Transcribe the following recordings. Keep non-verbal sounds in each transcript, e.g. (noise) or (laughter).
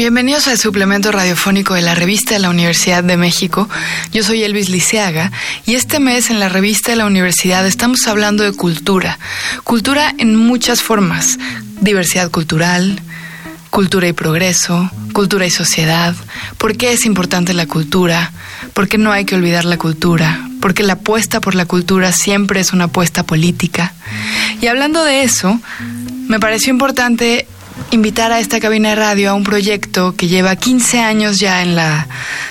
Bienvenidos al suplemento radiofónico de la revista de la Universidad de México. Yo soy Elvis Liceaga y este mes en la revista de la Universidad estamos hablando de cultura. Cultura en muchas formas. Diversidad cultural, cultura y progreso, cultura y sociedad. ¿Por qué es importante la cultura? ¿Por qué no hay que olvidar la cultura? Porque la apuesta por la cultura siempre es una apuesta política. Y hablando de eso, me pareció importante invitar a esta cabina de radio a un proyecto que lleva 15 años ya en la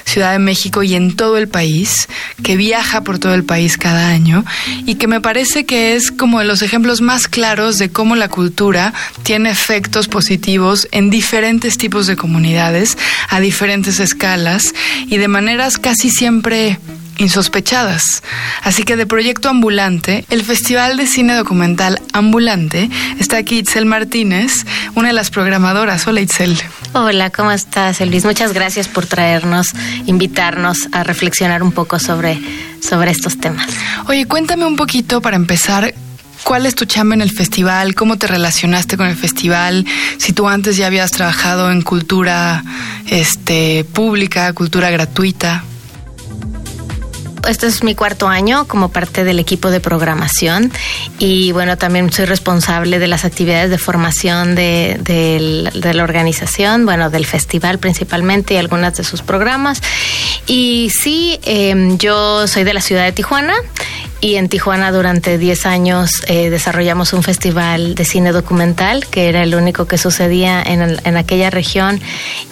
Ciudad de México y en todo el país, que viaja por todo el país cada año y que me parece que es como de los ejemplos más claros de cómo la cultura tiene efectos positivos en diferentes tipos de comunidades, a diferentes escalas y de maneras casi siempre insospechadas. Así que de Proyecto Ambulante, el Festival de Cine Documental Ambulante, está aquí Itzel Martínez, una de las programadoras. Hola Itzel. Hola, ¿cómo estás, Elvis? Muchas gracias por traernos, invitarnos a reflexionar un poco sobre, sobre estos temas. Oye, cuéntame un poquito para empezar. ¿Cuál es tu chamba en el festival? ¿Cómo te relacionaste con el festival? Si tú antes ya habías trabajado en cultura este, pública, cultura gratuita este es mi cuarto año como parte del equipo de programación y bueno, también soy responsable de las actividades de formación de, la organización, bueno, del festival principalmente y algunas de sus programas. Y sí, em, yo soy de la ciudad de Tijuana y en Tijuana durante 10 años eh, desarrollamos un festival de cine documental que era el único que sucedía en, en aquella región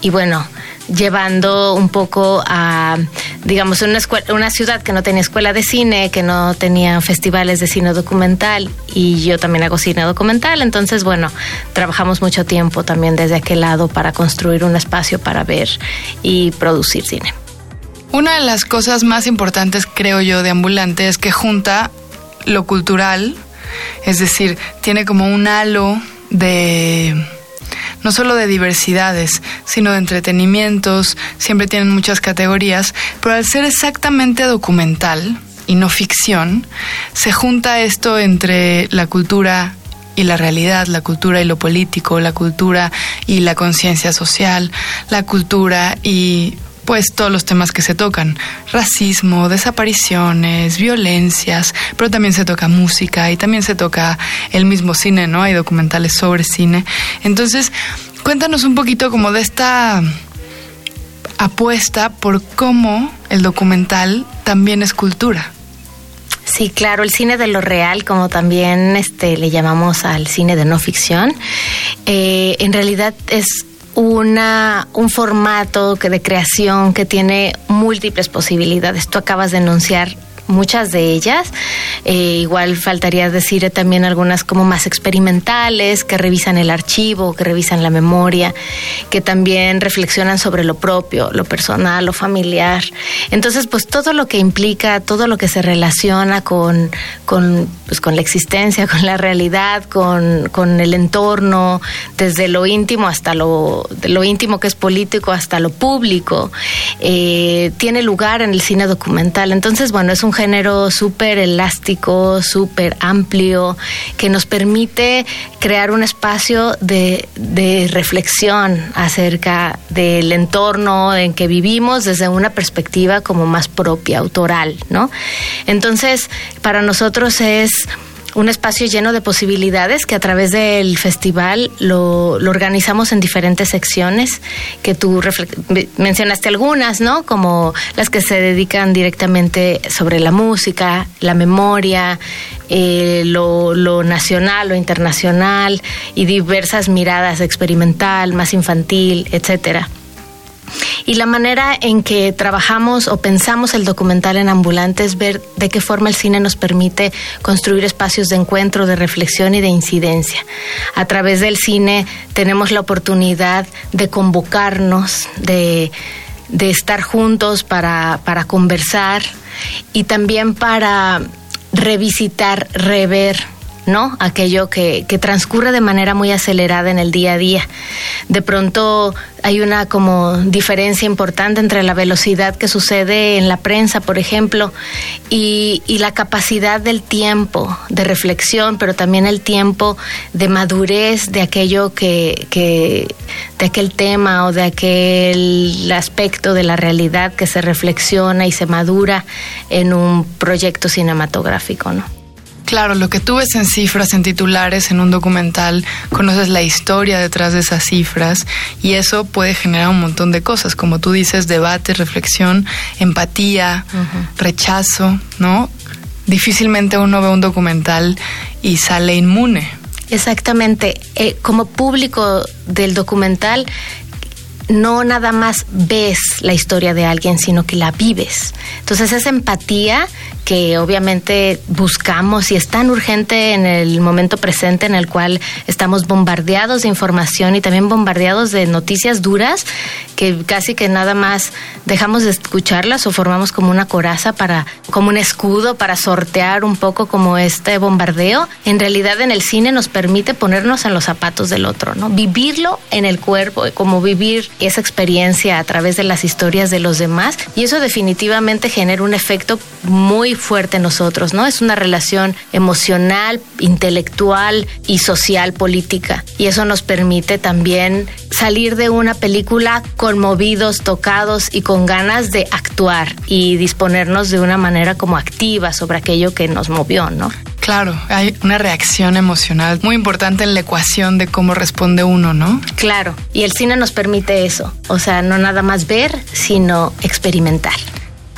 y bueno, llevando un poco a, digamos, una, una ciudad que no tenía escuela de cine, que no tenía festivales de cine documental y yo también hago cine documental, entonces, bueno, trabajamos mucho tiempo también desde aquel lado para construir un espacio para ver y producir cine. Una de las cosas más importantes, creo yo, de Ambulante es que junta lo cultural, es decir, tiene como un halo de no solo de diversidades, sino de entretenimientos, siempre tienen muchas categorías, pero al ser exactamente documental y no ficción, se junta esto entre la cultura y la realidad, la cultura y lo político, la cultura y la conciencia social, la cultura y pues todos los temas que se tocan, racismo, desapariciones, violencias, pero también se toca música y también se toca el mismo cine, ¿no? Hay documentales sobre cine. Entonces, cuéntanos un poquito como de esta apuesta por cómo el documental también es cultura. Sí, claro, el cine de lo real, como también este, le llamamos al cine de no ficción, eh, en realidad es una, un formato que de creación que tiene múltiples posibilidades. Tú acabas de enunciar muchas de ellas. Eh, igual faltaría decir también algunas como más experimentales, que revisan el archivo, que revisan la memoria, que también reflexionan sobre lo propio, lo personal, lo familiar. Entonces, pues todo lo que implica, todo lo que se relaciona con, con, pues, con la existencia, (laughs) con la realidad, con, con el entorno, desde lo íntimo hasta lo, lo íntimo que es político hasta lo público, eh, tiene lugar en el cine documental. Entonces, bueno, es un género súper elástico, súper amplio, que nos permite crear un espacio de, de reflexión acerca del entorno en que vivimos desde una perspectiva como más propia, autoral, ¿no? Entonces, para nosotros es un espacio lleno de posibilidades que a través del festival lo, organizamos en diferentes secciones, que tú mencionaste algunas, ¿no? Como las que se dedican directamente sobre la música, la memoria, eh, lo, lo nacional, lo internacional y diversas miradas experimental, más infantil, etcétera. Y la manera en que trabajamos o pensamos el documental en ambulante es ver de qué forma el cine nos permite construir espacios de encuentro, de reflexión y de incidencia. A través del cine tenemos la oportunidad de convocarnos, de, estar juntos para, para conversar y también para revisitar, rever ¿no? Aquello que, que transcurre de manera muy acelerada en el día a día. De pronto hay una como diferencia importante entre la velocidad que sucede en la prensa, por ejemplo, y, y la capacidad del tiempo de reflexión, pero también el tiempo de madurez de aquello que, que de aquel tema o de aquel aspecto de la realidad que se reflexiona y se madura en un proyecto cinematográfico, ¿no? Claro, lo que tú ves en cifras, en titulares, en un documental, conoces la historia detrás de esas cifras y eso puede generar un montón de cosas, como tú dices, debate, reflexión, empatía, rechazo, ¿no? Difícilmente uno ve un documental y sale inmune. Exactamente. Eh, como público del documental, no nada más ves la historia de alguien, sino que la vives. Entonces esa empatía que obviamente buscamos y es tan urgente en el momento presente en el cual estamos bombardeados de información y también bombardeados de noticias duras que casi que nada más dejamos de escucharlas o formamos como una coraza para como un escudo para sortear un poco como este bombardeo. En realidad en el cine nos permite ponernos en los zapatos del otro, ¿no? Vivirlo en el cuerpo, como vivir esa experiencia a través de las historias de los demás y eso definitivamente genera un efecto muy fuerte en nosotros, ¿no? Es una relación emocional, intelectual y social, política. Y eso nos permite también salir de una película conmovidos, tocados y con ganas de actuar y disponernos de una manera como activa sobre aquello que nos movió, ¿no? Claro, hay una reacción emocional muy importante en la ecuación de cómo responde uno, ¿no? Claro, y el cine nos permite eso, o sea, no nada más ver, sino experimentar.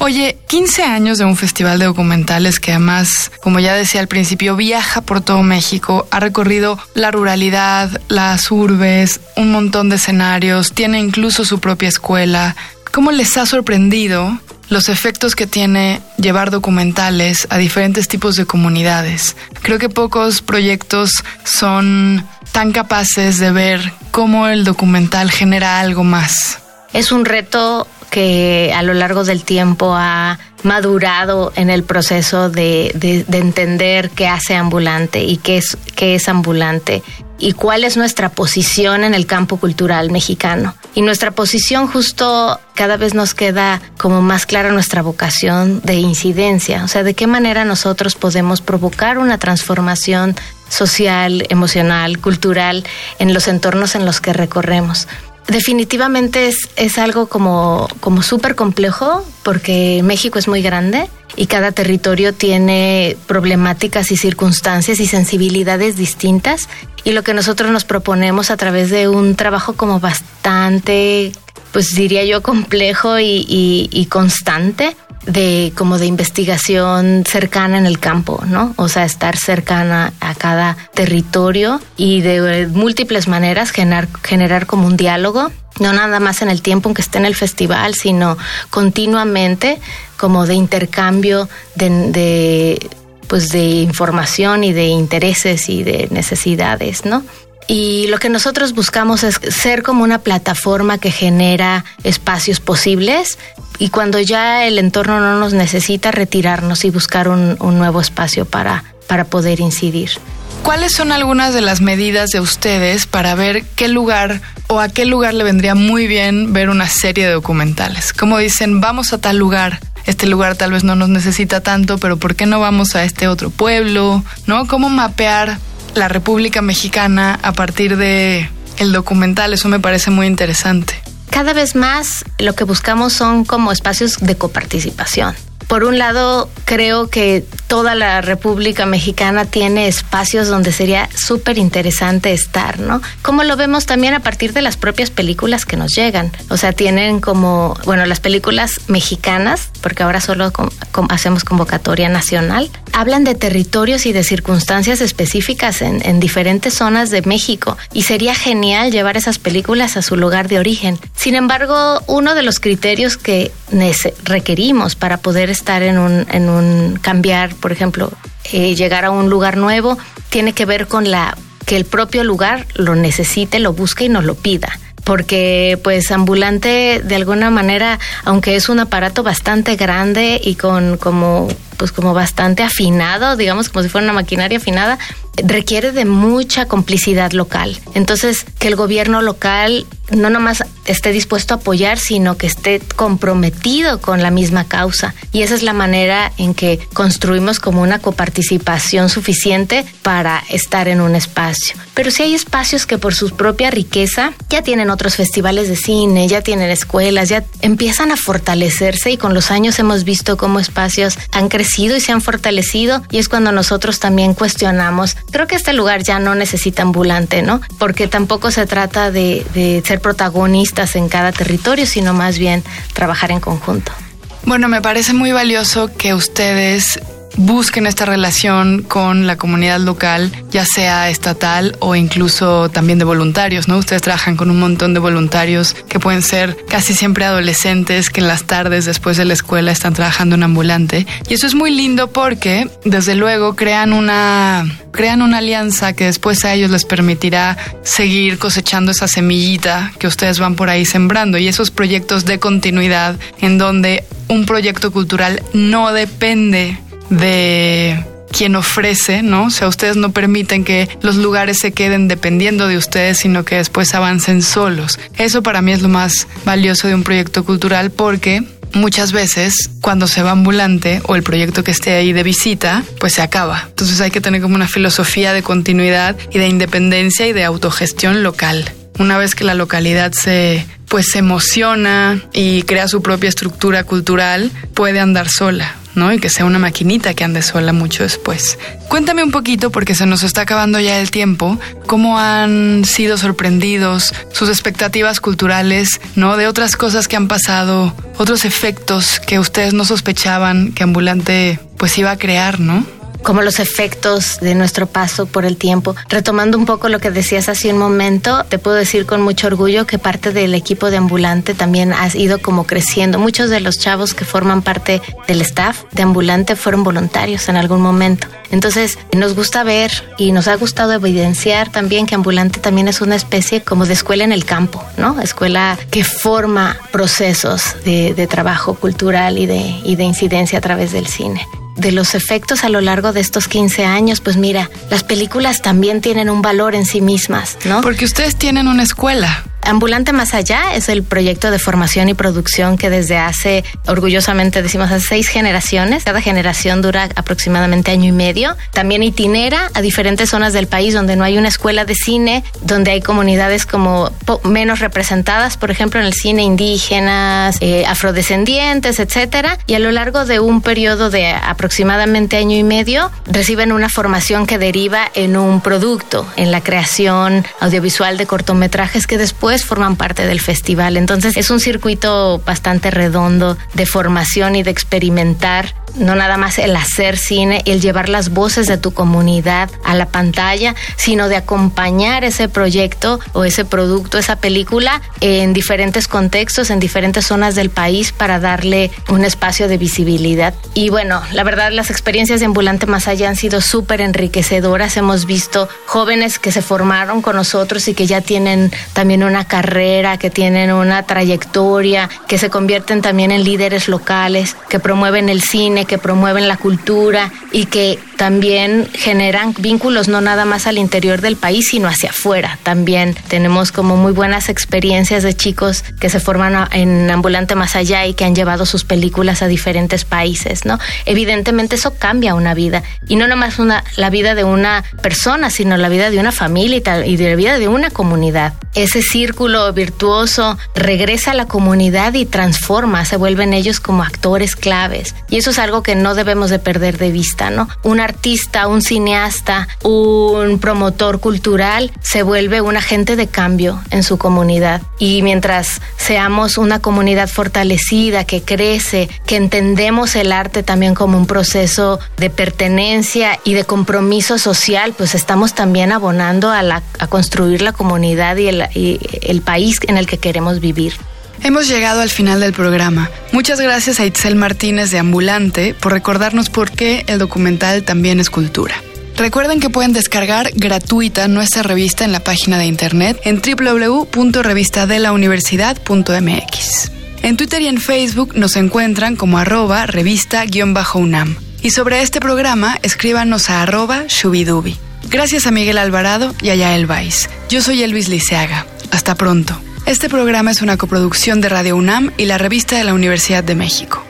Oye, 15 años de un festival de documentales que además, como ya decía al principio, viaja por todo México, ha recorrido la ruralidad, las urbes, un montón de escenarios, tiene incluso su propia escuela. ¿Cómo les ha sorprendido los efectos que tiene llevar documentales a diferentes tipos de comunidades? Creo que pocos proyectos son tan capaces de ver cómo el documental genera algo más. Es un reto que a lo largo del tiempo ha madurado en el proceso de, de, entender qué hace ambulante y qué es, qué es ambulante y cuál es nuestra posición en el campo cultural mexicano. Y nuestra posición justo cada vez nos queda como más clara nuestra vocación de incidencia, o sea, de qué manera nosotros podemos provocar una transformación social, emocional, cultural en los entornos en los que recorremos definitivamente es, es algo como, como súper complejo porque México es muy grande y cada territorio tiene problemáticas y circunstancias y sensibilidades distintas. Y lo que nosotros nos proponemos a través de un trabajo como bastante, pues diría yo, complejo y, y, y constante de como de investigación cercana en el campo, ¿no? O sea, estar cercana a cada territorio y de múltiples maneras generar, generar como un diálogo, no nada más en el tiempo en que esté en el festival, sino continuamente como de intercambio de, de pues de información y de intereses y de necesidades, ¿no? Y lo que nosotros buscamos es ser como una plataforma que genera espacios posibles y cuando ya el entorno no nos necesita, retirarnos y buscar un, nuevo espacio para, para poder incidir. ¿Cuáles son algunas de las medidas de ustedes para ver qué lugar o a qué lugar le vendría muy bien ver una serie de documentales? Como dicen, vamos a tal lugar, este lugar tal vez no nos necesita tanto, pero ¿por qué no vamos a este otro pueblo? ¿No? ¿Cómo mapear la República Mexicana a partir de el documental. Eso me parece muy interesante. Cada vez más lo que buscamos son como espacios de coparticipación por un lado, creo que toda la República Mexicana tiene espacios donde sería súper interesante estar, ¿no? Como lo vemos también a partir de las propias películas que nos llegan. O sea, tienen como, bueno, las películas mexicanas, porque ahora solo hacemos convocatoria nacional, hablan de territorios y de circunstancias específicas en, en diferentes zonas de México. Y sería genial llevar esas películas a su lugar de origen. Sin embargo, uno de los criterios que requerimos para poder estar en un, en un cambiar, por ejemplo, eh, llegar a un lugar nuevo, tiene que ver con la que el propio lugar lo necesite, lo busque y nos lo pida. Porque pues ambulante de alguna manera, aunque es un aparato bastante grande y con como pues como bastante afinado, digamos como si fuera una maquinaria afinada, requiere de mucha complicidad local. Entonces, que el gobierno local no nomás esté dispuesto a apoyar, sino que esté comprometido con la misma causa. Y esa es la manera en que construimos como una coparticipación suficiente para estar en un espacio. Pero si hay espacios que por su propia riqueza ya tienen otros festivales de cine, ya tienen escuelas, ya empiezan a fortalecerse y con los años hemos visto cómo espacios han crecido y se han fortalecido y es cuando nosotros también cuestionamos, creo que este lugar ya no necesita ambulante, ¿no? Porque tampoco se trata de, ser protagonistas en cada territorio, sino más bien trabajar en conjunto. Bueno, me parece muy valioso que ustedes busquen esta relación con la comunidad local, ya sea estatal o incluso también de voluntarios, ¿no? Ustedes trabajan con un montón de voluntarios que pueden ser casi siempre adolescentes que en las tardes después de la escuela están trabajando en ambulante. Y eso es muy lindo porque, desde luego, crean una, crean una alianza que después a ellos les permitirá seguir cosechando esa semillita que ustedes van por ahí sembrando y esos proyectos de continuidad en donde un proyecto cultural no depende de quien ofrece, ¿no? O sea, ustedes no permiten que los lugares se queden dependiendo de ustedes, sino que después avancen solos. Eso para mí es lo más valioso de un proyecto cultural porque muchas veces cuando se va ambulante o el proyecto que esté ahí de visita, pues se acaba. Entonces hay que tener como una filosofía de continuidad y de independencia y de autogestión local. Una vez que la localidad se pues se emociona y crea su propia estructura cultural, puede andar sola. ¿No? Y que sea una maquinita que ande sola mucho después. Cuéntame un poquito, porque se nos está acabando ya el tiempo, cómo han sido sorprendidos sus expectativas culturales, ¿no? De otras cosas que han pasado, otros efectos que ustedes no sospechaban que Ambulante pues iba a crear, ¿no? Como los efectos de nuestro paso por el tiempo. Retomando un poco lo que decías hace un momento, te puedo decir con mucho orgullo que parte del equipo de Ambulante también ha ido como creciendo. Muchos de los chavos que forman parte del staff de Ambulante fueron voluntarios en algún momento. Entonces, nos gusta ver y nos ha gustado evidenciar también que Ambulante también es una especie como de escuela en el campo, ¿no? Escuela que forma procesos de, trabajo cultural y de incidencia a través del cine de los efectos a lo largo de estos 15 años, pues mira, las películas también tienen un valor en sí mismas, ¿no? Porque ustedes tienen una escuela. Ambulante Más Allá es el proyecto de formación y producción que desde hace, orgullosamente decimos, hace seis generaciones. Cada generación dura aproximadamente año y medio. También itinera a diferentes zonas del país donde no hay una escuela de cine, donde hay comunidades como menos representadas, por ejemplo, en el cine indígenas, eh, afrodescendientes, etcétera. Y a lo largo de un periodo de aproximadamente año y medio, reciben una formación que deriva en un producto, en la creación audiovisual de cortometrajes que después forman parte del festival. Entonces es un circuito bastante redondo de formación y de experimentar no nada más el hacer cine, el llevar las voces de tu comunidad a la pantalla, sino de acompañar ese proyecto o ese producto, esa película en diferentes contextos, en diferentes zonas del país para darle un espacio de visibilidad. Y bueno, la verdad las experiencias de Ambulante Más Allá han sido súper enriquecedoras. Hemos visto jóvenes que se formaron con nosotros y que ya tienen también una carrera, que tienen una trayectoria, que se convierten también en líderes locales, que promueven el cine, que promueven la cultura y que también generan vínculos no nada más al interior del país, sino hacia afuera. También tenemos como muy buenas experiencias de chicos que se forman en Ambulante Más Allá y que han llevado sus películas a diferentes países, ¿no? Evidentemente eso cambia una vida y no nomás una, la vida de una persona, sino la vida de una familia y, y de la vida de una comunidad. Ese círculo virtuoso regresa a la comunidad y transforma, se vuelven ellos como actores claves. Y eso es algo que no debemos de perder de vista, ¿no? Un artista, un cineasta, un promotor cultural se vuelve un agente de cambio en su comunidad. Y mientras seamos una comunidad fortalecida, que crece, que entendemos el arte también como un proceso de pertenencia y de compromiso social, pues estamos también abonando a, construir la comunidad y el país en el que queremos vivir. Hemos llegado al final del programa. Muchas gracias a Itzel Martínez de Ambulante por recordarnos por qué el documental también es cultura. Recuerden que pueden descargar gratuita nuestra revista en la página de internet en www.revistadelauniversidad.mx. En Twitter y en Facebook nos encuentran como arroba revista-unam. Y sobre este programa, escríbanos a arroba shubidubi. Gracias a Miguel Alvarado y a Yael. Yo soy Elvis Liceaga. Hasta pronto. Este programa es una coproducción de Radio UNAM y la revista de la Universidad de México.